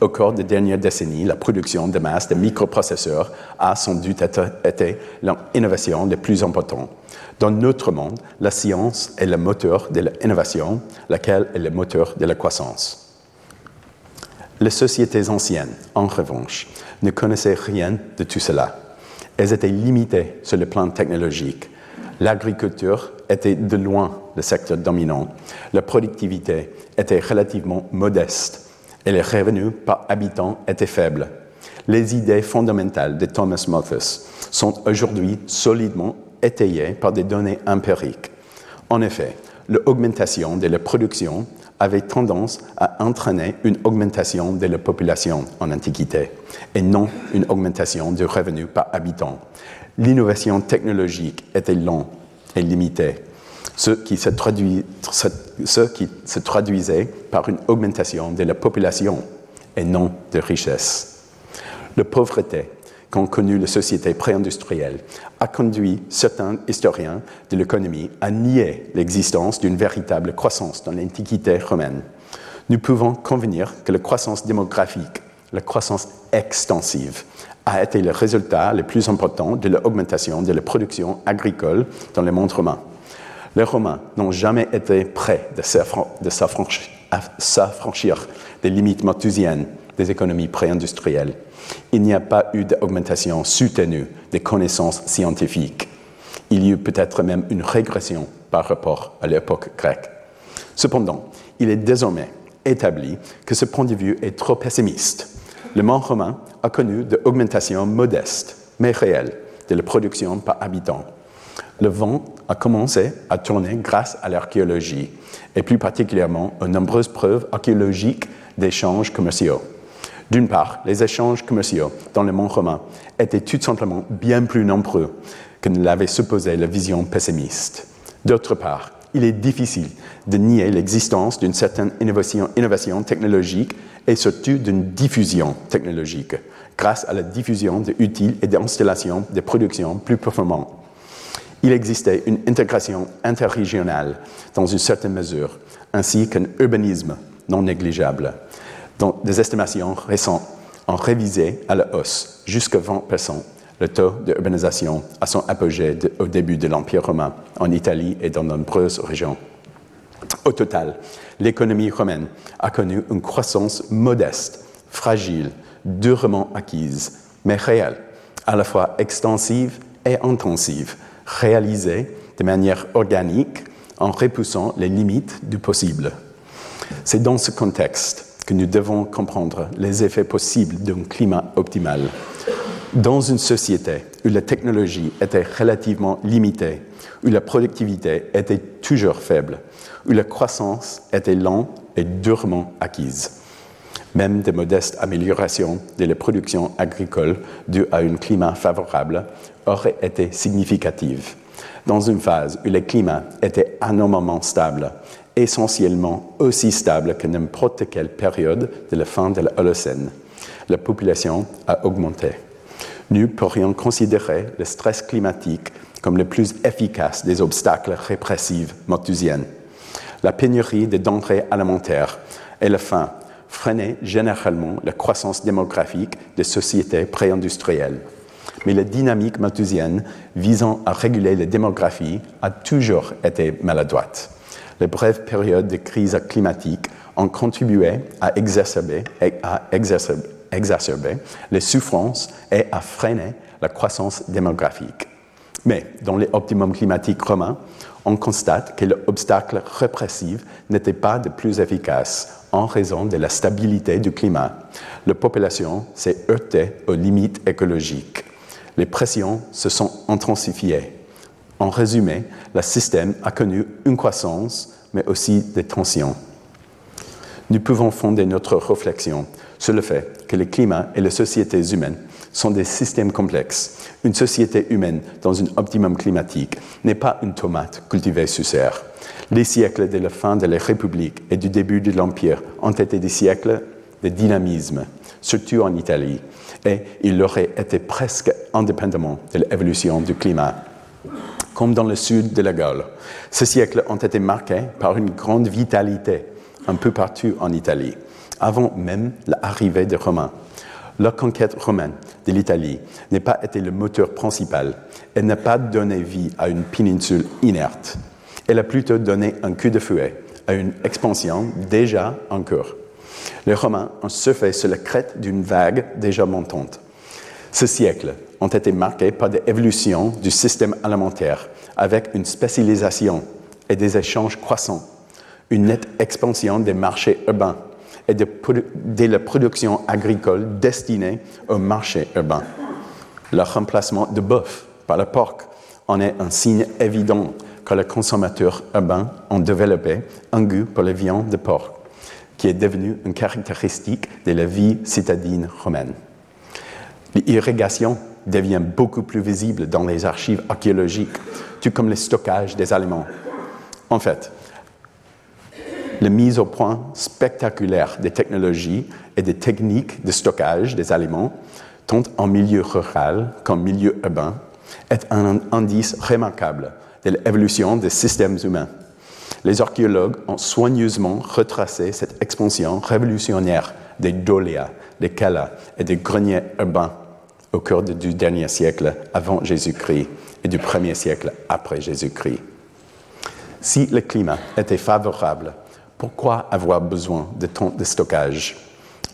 B: Au cours des dernières décennies, la production de masse de microprocesseurs a sans doute été l'innovation la plus importante. Dans notre monde, la science est le moteur de l'innovation, laquelle est le moteur de la croissance. Les sociétés anciennes, en revanche, ne connaissaient rien de tout cela. Elles étaient limitées sur le plan technologique. L'agriculture était de loin le secteur dominant. La productivité était relativement modeste et les revenus par habitant étaient faibles. Les idées fondamentales de Thomas Malthus sont aujourd'hui solidement étayées par des données empiriques. En effet, l'augmentation de la production avait tendance à entraîner une augmentation de la population en Antiquité et non une augmentation du revenu par habitant. L'innovation technologique était lente et limitée, ce qui, se ce qui se traduisait par une augmentation de la population et non de richesse. La pauvreté qu'ont connue les sociétés pré-industrielles a conduit certains historiens de l'économie à nier l'existence d'une véritable croissance dans l'Antiquité romaine. Nous pouvons convenir que la croissance démographique, la croissance extensive, a été le résultat le plus important de l'augmentation de la production agricole dans le monde romain. Les Romains n'ont jamais été prêts de s'affranchir des limites malthusiennes des économies pré-industrielles il n'y a pas eu d'augmentation soutenue des connaissances scientifiques. Il y eut peut-être même une régression par rapport à l'époque grecque. Cependant, il est désormais établi que ce point de vue est trop pessimiste. Le monde romain a connu de augmentations modestes, mais réelles, de la production par habitant. Le vent a commencé à tourner grâce à l'archéologie, et plus particulièrement aux nombreuses preuves archéologiques d'échanges commerciaux. D'une part, les échanges commerciaux dans le monde romain étaient tout simplement bien plus nombreux que ne l'avait supposé la vision pessimiste. D'autre part, il est difficile de nier l'existence d'une certaine innovation, technologique et surtout d'une diffusion technologique, grâce à la diffusion d'outils et d'installations de production plus performantes. Il existait une intégration interrégionale dans une certaine mesure, ainsi qu'un urbanisme non négligeable dont des estimations récentes ont révisé à la hausse jusqu'à 20% le taux d'urbanisation à son apogée au début de l'Empire romain en Italie et dans de nombreuses régions. Au total, l'économie romaine a connu une croissance modeste, fragile, durement acquise, mais réelle, à la fois extensive et intensive, réalisée de manière organique en repoussant les limites du possible. C'est dans ce contexte que nous devons comprendre les effets possibles d'un climat optimal. Dans une société où la technologie était relativement limitée, où la productivité était toujours faible, où la croissance était lente et durement acquise. Même de modestes améliorations de la production agricole dues à un climat favorable auraient été significatives. Dans une phase où le climat était anormalement stable essentiellement aussi stable que n'importe quelle période de la fin de l'Holocène. La population a augmenté. Nous pourrions considérer le stress climatique comme le plus efficace des obstacles répressifs malthusiennes. La pénurie de denrées alimentaires et la faim freinaient généralement la croissance démographique des sociétés pré-industrielles. Mais la dynamique malthusienne visant à réguler la démographie a toujours été maladroite les brèves périodes de crise climatique ont contribué à exacerber, les souffrances et à freiner la croissance démographique. Mais dans les optimums climatiques romains, on constate que l'obstacle répressif n'était pas de plus efficace en raison de la stabilité du climat. La population s'est heurtée aux limites écologiques. Les pressions se sont intensifiées en résumé, le système a connu une croissance, mais aussi des tensions. Nous pouvons fonder notre réflexion sur le fait que le climat et les sociétés humaines sont des systèmes complexes. Une société humaine dans un optimum climatique n'est pas une tomate cultivée sous serre. Les siècles de la fin de la République et du début de l'Empire ont été des siècles de dynamisme, surtout en Italie, et il aurait été presque indépendamment de l'évolution du climat. Comme dans le sud de la Gaule, ces siècles ont été marqués par une grande vitalité un peu partout en Italie, avant même l'arrivée des Romains. La conquête romaine de l'Italie n'a pas été le moteur principal. Elle n'a pas donné vie à une péninsule inerte. Elle a plutôt donné un coup de fouet à une expansion déjà en cours. Les Romains ont surfé sur la crête d'une vague déjà montante. Ces siècles ont été marqués par des évolutions du système alimentaire avec une spécialisation et des échanges croissants, une nette expansion des marchés urbains et de, la production agricole destinée au marché urbain. Le remplacement de bœuf par le porc en est un signe évident que les consommateurs urbains ont développé un goût pour les viandes de porc qui est devenu une caractéristique de la vie citadine romaine. L'irrigation devient beaucoup plus visible dans les archives archéologiques, tout comme le stockage des aliments. En fait, la mise au point spectaculaire des technologies et des techniques de stockage des aliments, tant en milieu rural qu'en milieu urbain, est un indice remarquable de l'évolution des systèmes humains les archéologues ont soigneusement retracé cette expansion révolutionnaire des dolia, des kala et des greniers urbains au cours du dernier siècle avant Jésus-Christ et du premier siècle après Jésus-Christ. Si le climat était favorable, pourquoi avoir besoin de temps de stockage?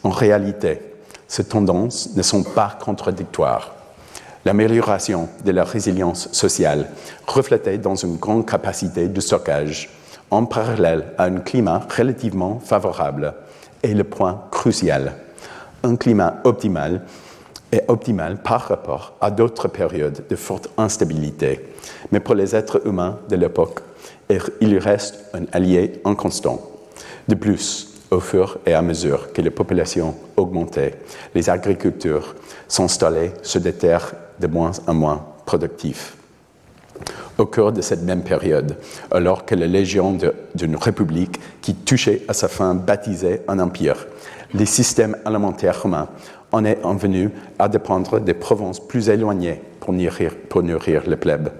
B: En réalité, ces tendances ne sont pas contradictoires. L'amélioration de la résilience sociale reflétait dans une grande capacité de stockage en parallèle à un climat relativement favorable est le point crucial. Un climat optimal est optimal par rapport à d'autres périodes de forte instabilité, mais pour les êtres humains de l'époque, il reste un allié inconstant. De plus, au fur et à mesure que les populations augmentaient, les agriculteurs s'installaient sur des terres de moins en moins productives au cours de cette même période, alors que la légion d'une république qui touchait à sa fin baptisait un empire. Les systèmes alimentaires romains en est venu à dépendre des provinces plus éloignées pour nourrir, pour nourrir les plèbes.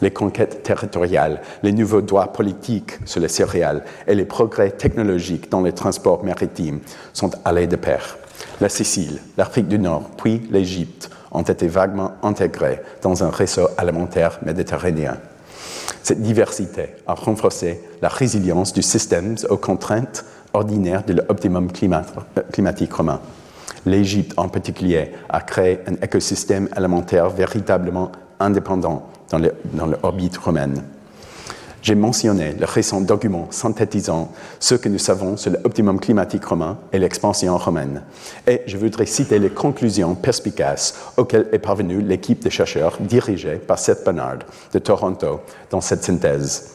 B: Les conquêtes territoriales, les nouveaux droits politiques sur les céréales et les progrès technologiques dans les transports maritimes sont allés de pair. La Sicile, l'Afrique du Nord, puis l'Égypte ont été vaguement intégrés dans un réseau alimentaire méditerranéen. Cette diversité a renforcé la résilience du système aux contraintes ordinaires de l'optimum climatique romain. L'Égypte en particulier a créé un écosystème alimentaire véritablement indépendant dans l'orbite romaine. J'ai mentionné le récent document synthétisant ce que nous savons sur l'optimum climatique romain et l'expansion romaine. Et je voudrais citer les conclusions perspicaces auxquelles est parvenue l'équipe de chercheurs dirigée par Seth Bernard de Toronto dans cette synthèse.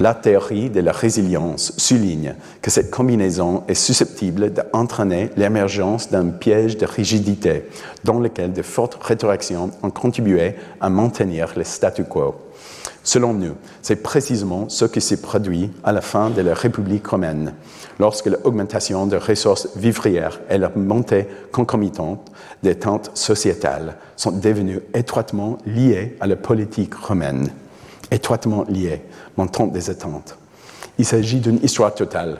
B: La théorie de la résilience souligne que cette combinaison est susceptible d'entraîner l'émergence d'un piège de rigidité dans lequel de fortes rétroactions ont contribué à maintenir le statu quo. Selon nous, c'est précisément ce qui s'est produit à la fin de la République romaine, lorsque l'augmentation des ressources vivrières et la montée concomitante des tentes sociétales sont devenues étroitement liées à la politique romaine. Étroitement liées, montant des attentes. Il s'agit d'une histoire totale,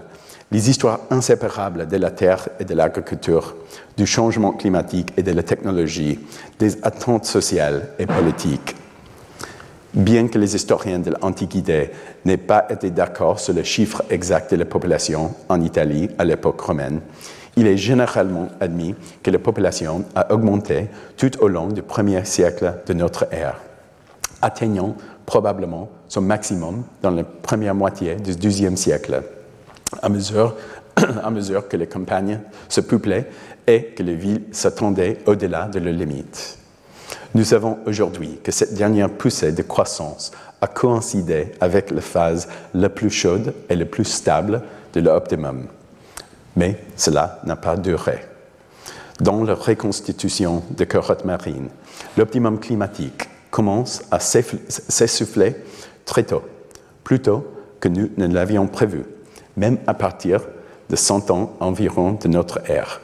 B: les histoires inséparables de la terre et de l'agriculture, du changement climatique et de la technologie, des attentes sociales et politiques. Bien que les historiens de l'Antiquité n'aient pas été d'accord sur le chiffre exact de la population en Italie à l'époque romaine, il est généralement admis que la population a augmenté tout au long du premier siècle de notre ère, atteignant probablement son maximum dans la première moitié du XIIe siècle, à mesure, <clears throat> à mesure que les campagnes se peuplaient et que les villes s'attendaient au-delà de leurs limites. Nous savons aujourd'hui que cette dernière poussée de croissance a coïncidé avec la phase la plus chaude et la plus stable de l'optimum. Mais cela n'a pas duré. dans la reconstitution de carottes marines. L'optimum climatique commence à s'essouffler très tôt, plus tôt que nous ne l'avions prévu, même à partir de 100 ans environ de notre ère.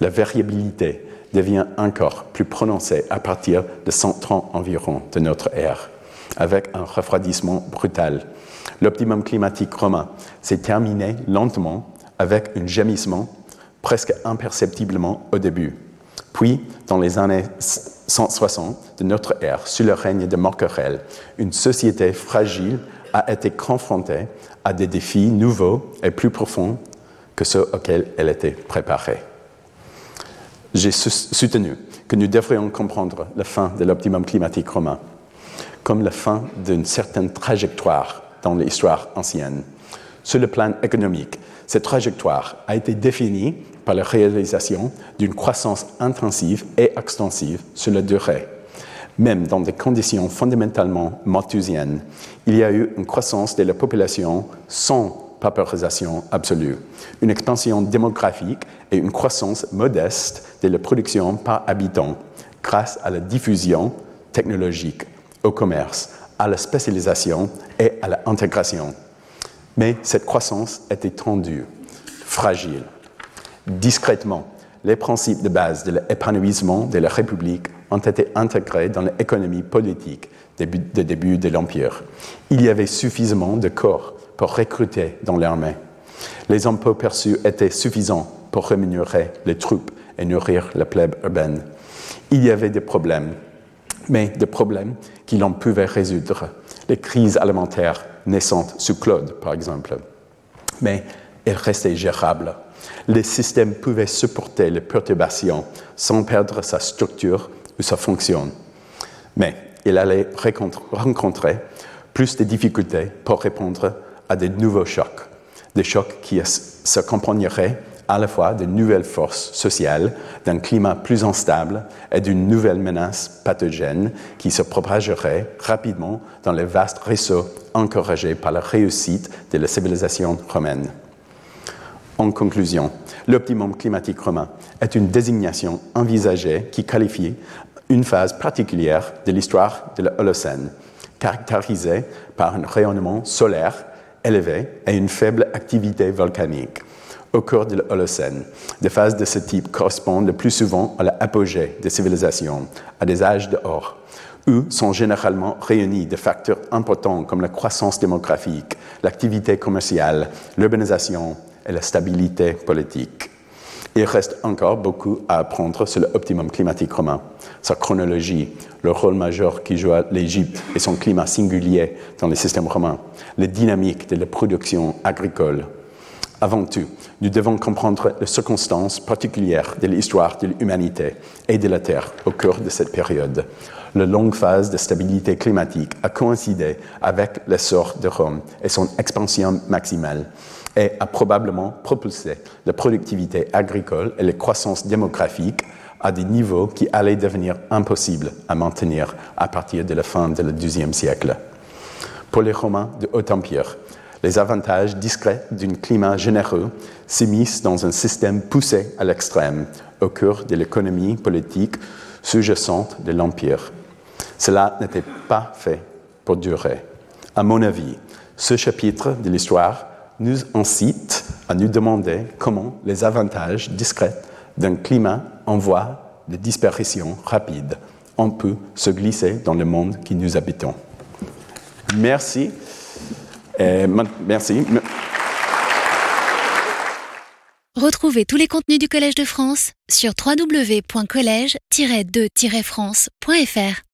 B: La variabilité devient encore plus prononcée à partir de 100 ans environ de notre ère, avec un refroidissement brutal. L'optimum climatique romain s'est terminé lentement avec un gémissement presque imperceptiblement au début. Puis, dans les années 160 de notre ère, sous le règne de Morquerel, une société fragile a été confrontée à des défis nouveaux et plus profonds que ceux auxquels elle était préparée. J'ai soutenu que nous devrions comprendre la fin de l'optimum climatique romain comme la fin d'une certaine trajectoire dans l'histoire ancienne. Sur le plan économique, cette trajectoire a été définie par la réalisation d'une croissance intensive et extensive sur la durée. Même dans des conditions fondamentalement malthusiennes, il y a eu une croissance de la population sans paupérisation absolue, une expansion démographique et une croissance modeste de la production par habitant grâce à la diffusion technologique, au commerce, à la spécialisation et à l'intégration. Mais cette croissance était tendue, fragile. Discrètement, les principes de base de l'épanouissement de la République ont été intégrés dans l'économie politique de début de l'Empire. Il y avait suffisamment de corps pour recruter dans l'armée. Les impôts perçus étaient suffisants pour rémunérer les troupes et nourrir la plèbe urbaine. Il y avait des problèmes, mais des problèmes qui l'on pouvait résoudre. Les crises alimentaires naissantes sous Claude, par exemple. Mais elles restaient gérables. Les systèmes pouvaient supporter les perturbations sans perdre sa structure ou sa fonction. Mais il allait rencontrer plus de difficultés pour répondre à de nouveaux chocs, des chocs qui s'accompagneraient à la fois de nouvelles forces sociales, d'un climat plus instable et d'une nouvelle menace pathogène qui se propagerait rapidement dans les vastes réseaux encouragés par la réussite de la civilisation romaine. En conclusion, l'optimum climatique romain est une désignation envisagée qui qualifie une phase particulière de l'histoire de l'Holocène, caractérisée par un rayonnement solaire élevé et une faible activité volcanique au cours de l'Holocène. Des phases de ce type correspondent le plus souvent à l'apogée des civilisations, à des âges d'or, où sont généralement réunis des facteurs importants comme la croissance démographique, l'activité commerciale, l'urbanisation et la stabilité politique. Il reste encore beaucoup à apprendre sur l'optimum climatique romain, sa chronologie, le rôle majeur qui joue l'Égypte et son climat singulier dans le système romain, les dynamiques de la production agricole, avant tout, nous devons comprendre les circonstances particulières de l'histoire de l'humanité et de la Terre au cours de cette période. La longue phase de stabilité climatique a coïncidé avec l'essor de Rome et son expansion maximale et a probablement propulsé la productivité agricole et la croissance démographique à des niveaux qui allaient devenir impossibles à maintenir à partir de la fin du XIIe siècle. Pour les Romains de Haut-Empire, les avantages discrets d'un climat généreux s'immiscent dans un système poussé à l'extrême au cœur de l'économie politique sous-jacente de l'Empire. Cela n'était pas fait pour durer. À mon avis, ce chapitre de l'histoire nous incite à nous demander comment les avantages discrets d'un climat en voie de disparition rapide on peut se glisser dans le monde qui nous habitons. Merci. Merci.
A: Retrouvez tous les contenus du Collège de France sur www.colège-2-france.fr.